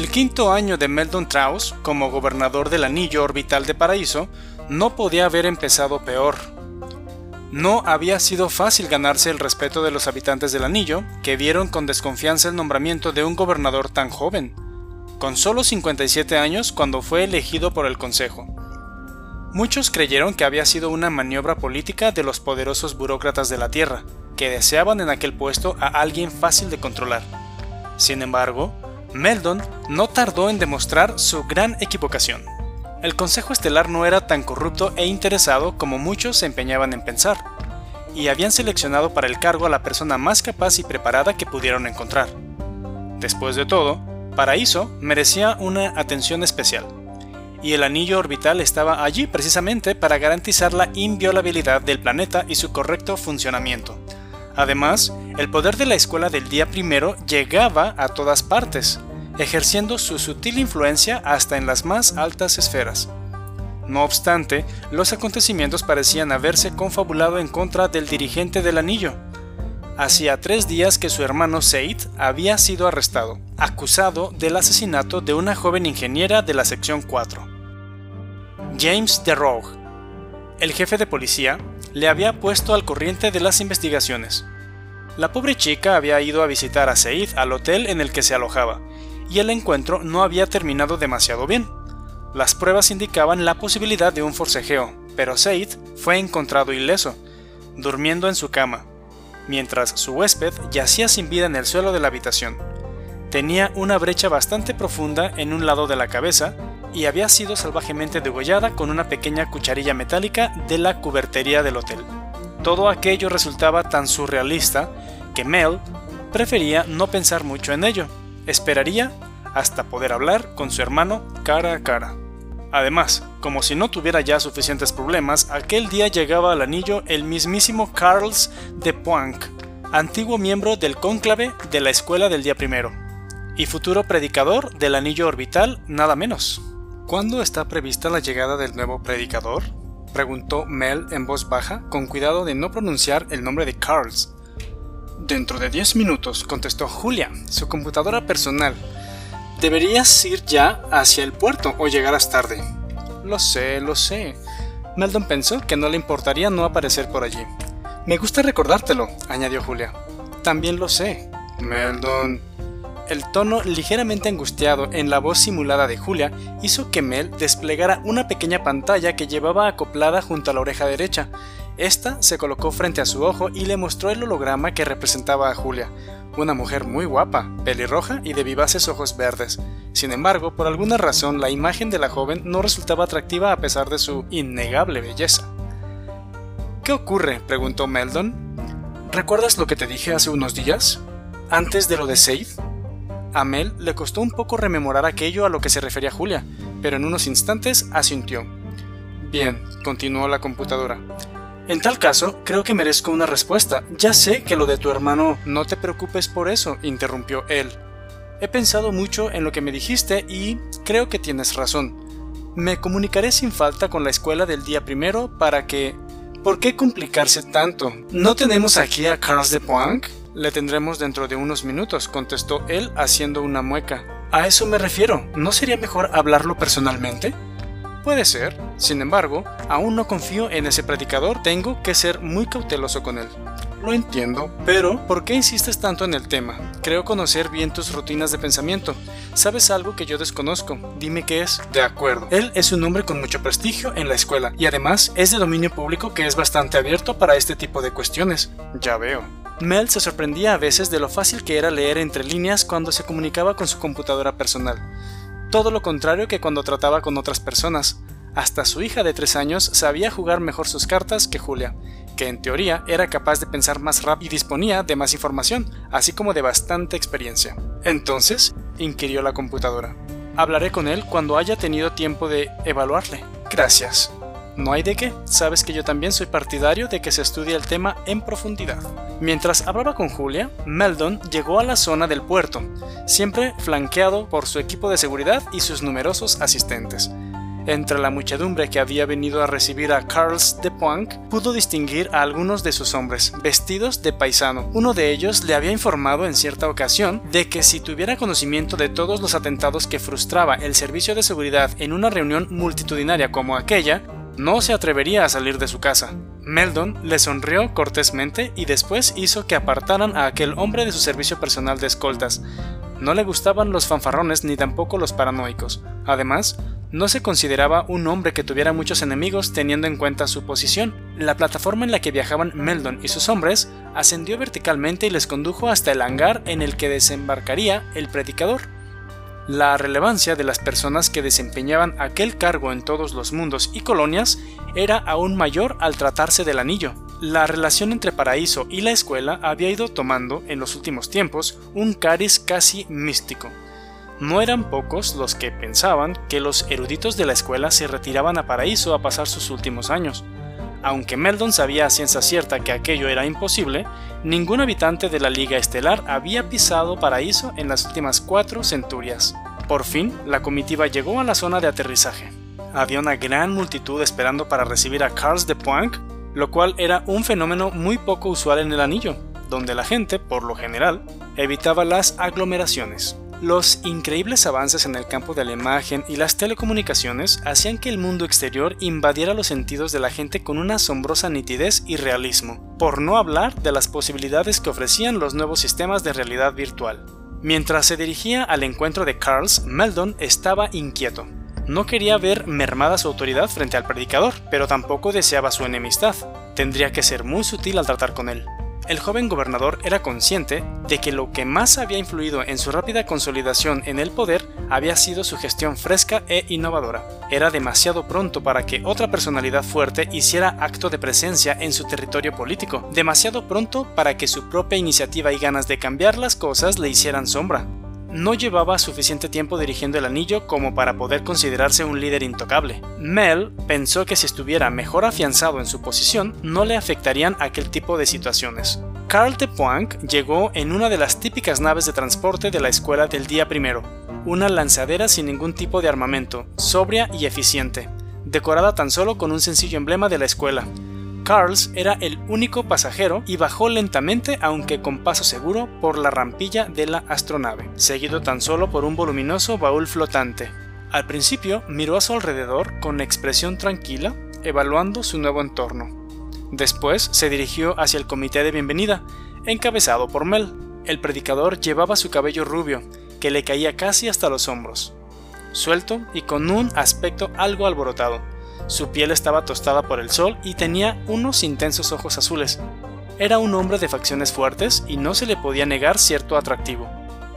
El quinto año de Meldon Traus como gobernador del anillo orbital de Paraíso no podía haber empezado peor. No había sido fácil ganarse el respeto de los habitantes del anillo, que vieron con desconfianza el nombramiento de un gobernador tan joven, con solo 57 años cuando fue elegido por el Consejo. Muchos creyeron que había sido una maniobra política de los poderosos burócratas de la Tierra, que deseaban en aquel puesto a alguien fácil de controlar. Sin embargo, Meldon no tardó en demostrar su gran equivocación. El Consejo Estelar no era tan corrupto e interesado como muchos se empeñaban en pensar, y habían seleccionado para el cargo a la persona más capaz y preparada que pudieron encontrar. Después de todo, Paraíso merecía una atención especial, y el anillo orbital estaba allí precisamente para garantizar la inviolabilidad del planeta y su correcto funcionamiento. Además, el poder de la escuela del día primero llegaba a todas partes, ejerciendo su sutil influencia hasta en las más altas esferas. No obstante, los acontecimientos parecían haberse confabulado en contra del dirigente del anillo. Hacía tres días que su hermano Said había sido arrestado, acusado del asesinato de una joven ingeniera de la sección 4. James DeRogue, el jefe de policía, le había puesto al corriente de las investigaciones. La pobre chica había ido a visitar a Said al hotel en el que se alojaba, y el encuentro no había terminado demasiado bien. Las pruebas indicaban la posibilidad de un forcejeo, pero Said fue encontrado ileso, durmiendo en su cama, mientras su huésped yacía sin vida en el suelo de la habitación. Tenía una brecha bastante profunda en un lado de la cabeza y había sido salvajemente degollada con una pequeña cucharilla metálica de la cubertería del hotel. Todo aquello resultaba tan surrealista que Mel prefería no pensar mucho en ello esperaría hasta poder hablar con su hermano cara a cara. Además, como si no tuviera ya suficientes problemas, aquel día llegaba al anillo el mismísimo Carls de Poinc, antiguo miembro del cónclave de la escuela del día primero, y futuro predicador del anillo orbital, nada menos. ¿Cuándo está prevista la llegada del nuevo predicador? preguntó Mel en voz baja, con cuidado de no pronunciar el nombre de Carls, Dentro de 10 minutos, contestó Julia, su computadora personal. Deberías ir ya hacia el puerto o llegarás tarde. Lo sé, lo sé. Meldon pensó que no le importaría no aparecer por allí. Me gusta recordártelo, añadió Julia. También lo sé. Meldon. El tono ligeramente angustiado en la voz simulada de Julia hizo que Mel desplegara una pequeña pantalla que llevaba acoplada junto a la oreja derecha, esta se colocó frente a su ojo y le mostró el holograma que representaba a Julia, una mujer muy guapa, pelirroja y de vivaces ojos verdes. Sin embargo, por alguna razón la imagen de la joven no resultaba atractiva a pesar de su innegable belleza. ¿Qué ocurre? preguntó Meldon. ¿Recuerdas lo que te dije hace unos días? ¿Antes de lo de Said? A Mel le costó un poco rememorar aquello a lo que se refería Julia, pero en unos instantes asintió. Bien, continuó la computadora. En tal caso, creo que merezco una respuesta. Ya sé que lo de tu hermano... No te preocupes por eso, interrumpió él. He pensado mucho en lo que me dijiste y creo que tienes razón. Me comunicaré sin falta con la escuela del día primero para que... ¿Por qué complicarse tanto? ¿No tenemos aquí a Carlos de Poinc? Le tendremos dentro de unos minutos, contestó él haciendo una mueca. A eso me refiero. ¿No sería mejor hablarlo personalmente? Puede ser, sin embargo, aún no confío en ese predicador, tengo que ser muy cauteloso con él. Lo entiendo, pero ¿por qué insistes tanto en el tema? Creo conocer bien tus rutinas de pensamiento. ¿Sabes algo que yo desconozco? Dime qué es. De acuerdo. Él es un hombre con mucho prestigio en la escuela y además es de dominio público que es bastante abierto para este tipo de cuestiones. Ya veo. Mel se sorprendía a veces de lo fácil que era leer entre líneas cuando se comunicaba con su computadora personal todo lo contrario que cuando trataba con otras personas. Hasta su hija de tres años sabía jugar mejor sus cartas que Julia, que en teoría era capaz de pensar más rápido y disponía de más información, así como de bastante experiencia. Entonces, inquirió la computadora. Hablaré con él cuando haya tenido tiempo de evaluarle. Gracias. No hay de qué, sabes que yo también soy partidario de que se estudie el tema en profundidad. Mientras hablaba con Julia, Meldon llegó a la zona del puerto, siempre flanqueado por su equipo de seguridad y sus numerosos asistentes. Entre la muchedumbre que había venido a recibir a Carls de Poinc, pudo distinguir a algunos de sus hombres, vestidos de paisano. Uno de ellos le había informado en cierta ocasión de que si tuviera conocimiento de todos los atentados que frustraba el servicio de seguridad en una reunión multitudinaria como aquella, no se atrevería a salir de su casa. Meldon le sonrió cortésmente y después hizo que apartaran a aquel hombre de su servicio personal de escoltas. No le gustaban los fanfarrones ni tampoco los paranoicos. Además, no se consideraba un hombre que tuviera muchos enemigos teniendo en cuenta su posición. La plataforma en la que viajaban Meldon y sus hombres ascendió verticalmente y les condujo hasta el hangar en el que desembarcaría el predicador. La relevancia de las personas que desempeñaban aquel cargo en todos los mundos y colonias era aún mayor al tratarse del anillo. La relación entre Paraíso y la escuela había ido tomando, en los últimos tiempos, un cariz casi místico. No eran pocos los que pensaban que los eruditos de la escuela se retiraban a Paraíso a pasar sus últimos años. Aunque Meldon sabía a ciencia cierta que aquello era imposible, ningún habitante de la Liga Estelar había pisado Paraíso en las últimas cuatro centurias. Por fin, la comitiva llegó a la zona de aterrizaje. Había una gran multitud esperando para recibir a Carls de Poinc, lo cual era un fenómeno muy poco usual en el anillo, donde la gente, por lo general, evitaba las aglomeraciones. Los increíbles avances en el campo de la imagen y las telecomunicaciones hacían que el mundo exterior invadiera los sentidos de la gente con una asombrosa nitidez y realismo, por no hablar de las posibilidades que ofrecían los nuevos sistemas de realidad virtual. Mientras se dirigía al encuentro de Carls, Meldon estaba inquieto. No quería ver mermada su autoridad frente al predicador, pero tampoco deseaba su enemistad. Tendría que ser muy sutil al tratar con él el joven gobernador era consciente de que lo que más había influido en su rápida consolidación en el poder había sido su gestión fresca e innovadora. Era demasiado pronto para que otra personalidad fuerte hiciera acto de presencia en su territorio político, demasiado pronto para que su propia iniciativa y ganas de cambiar las cosas le hicieran sombra no llevaba suficiente tiempo dirigiendo el anillo como para poder considerarse un líder intocable. Mel pensó que si estuviera mejor afianzado en su posición, no le afectarían aquel tipo de situaciones. Carl de Poinc llegó en una de las típicas naves de transporte de la escuela del día primero, una lanzadera sin ningún tipo de armamento, sobria y eficiente, decorada tan solo con un sencillo emblema de la escuela, Carls era el único pasajero y bajó lentamente, aunque con paso seguro, por la rampilla de la astronave, seguido tan solo por un voluminoso baúl flotante. Al principio miró a su alrededor con expresión tranquila, evaluando su nuevo entorno. Después se dirigió hacia el comité de bienvenida, encabezado por Mel. El predicador llevaba su cabello rubio, que le caía casi hasta los hombros, suelto y con un aspecto algo alborotado. Su piel estaba tostada por el sol y tenía unos intensos ojos azules. Era un hombre de facciones fuertes y no se le podía negar cierto atractivo.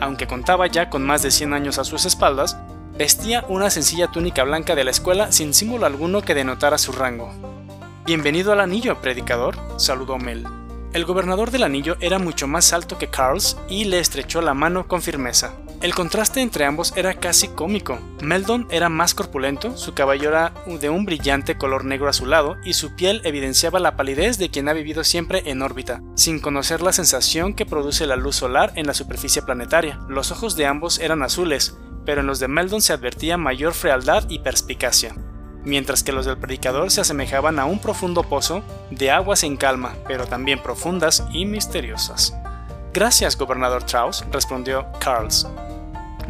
Aunque contaba ya con más de 100 años a sus espaldas, vestía una sencilla túnica blanca de la escuela sin símbolo alguno que denotara su rango. Bienvenido al anillo, predicador, saludó Mel. El gobernador del anillo era mucho más alto que Carls y le estrechó la mano con firmeza. El contraste entre ambos era casi cómico. Meldon era más corpulento, su cabello era de un brillante color negro azulado y su piel evidenciaba la palidez de quien ha vivido siempre en órbita, sin conocer la sensación que produce la luz solar en la superficie planetaria. Los ojos de ambos eran azules, pero en los de Meldon se advertía mayor frialdad y perspicacia, mientras que los del predicador se asemejaban a un profundo pozo de aguas en calma, pero también profundas y misteriosas. Gracias, gobernador Strauss, respondió Carls.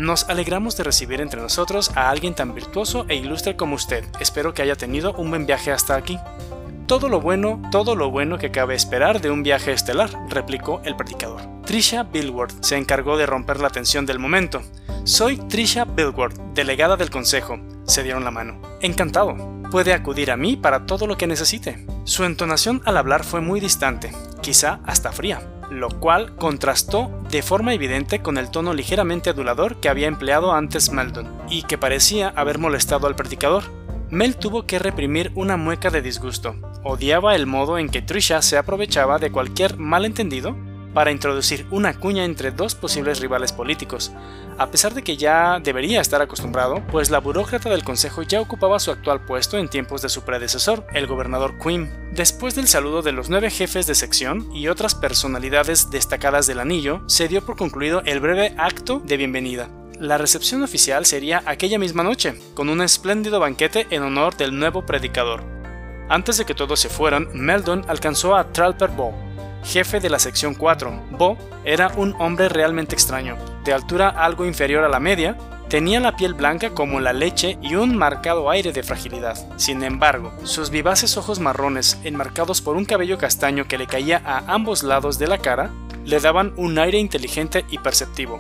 Nos alegramos de recibir entre nosotros a alguien tan virtuoso e ilustre como usted. Espero que haya tenido un buen viaje hasta aquí. Todo lo bueno, todo lo bueno que cabe esperar de un viaje estelar, replicó el predicador. Trisha Billward se encargó de romper la tensión del momento. Soy Trisha Billward, delegada del consejo. Se dieron la mano. Encantado. Puede acudir a mí para todo lo que necesite. Su entonación al hablar fue muy distante, quizá hasta fría lo cual contrastó de forma evidente con el tono ligeramente adulador que había empleado antes Meldon, y que parecía haber molestado al predicador. Mel tuvo que reprimir una mueca de disgusto. Odiaba el modo en que Trisha se aprovechaba de cualquier malentendido para introducir una cuña entre dos posibles rivales políticos, a pesar de que ya debería estar acostumbrado, pues la burócrata del consejo ya ocupaba su actual puesto en tiempos de su predecesor, el gobernador Quinn. Después del saludo de los nueve jefes de sección y otras personalidades destacadas del anillo, se dio por concluido el breve acto de bienvenida. la recepción oficial sería aquella misma noche, con un espléndido banquete en honor del nuevo predicador. Antes de que todos se fueran, Meldon alcanzó a Tralper Bo, jefe de la sección 4. Bo era un hombre realmente extraño, de altura algo inferior a la media, Tenía la piel blanca como la leche y un marcado aire de fragilidad. Sin embargo, sus vivaces ojos marrones, enmarcados por un cabello castaño que le caía a ambos lados de la cara, le daban un aire inteligente y perceptivo.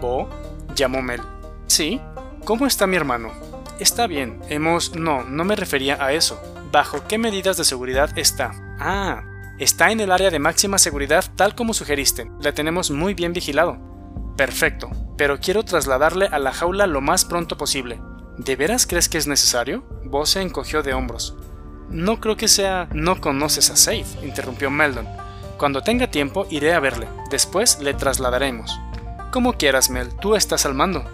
Bo, llamó Mel. Sí, ¿cómo está mi hermano? Está bien, hemos... No, no me refería a eso. ¿Bajo qué medidas de seguridad está? Ah, está en el área de máxima seguridad tal como sugeriste. La tenemos muy bien vigilado. Perfecto, pero quiero trasladarle a la jaula lo más pronto posible. ¿De veras crees que es necesario? Vos se encogió de hombros. No creo que sea... No conoces a Safe, interrumpió Meldon. Cuando tenga tiempo iré a verle. Después le trasladaremos. Como quieras, Mel, tú estás al mando.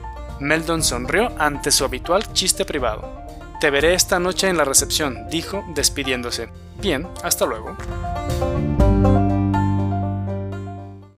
Meldon sonrió ante su habitual chiste privado. Te veré esta noche en la recepción, dijo, despidiéndose. Bien, hasta luego.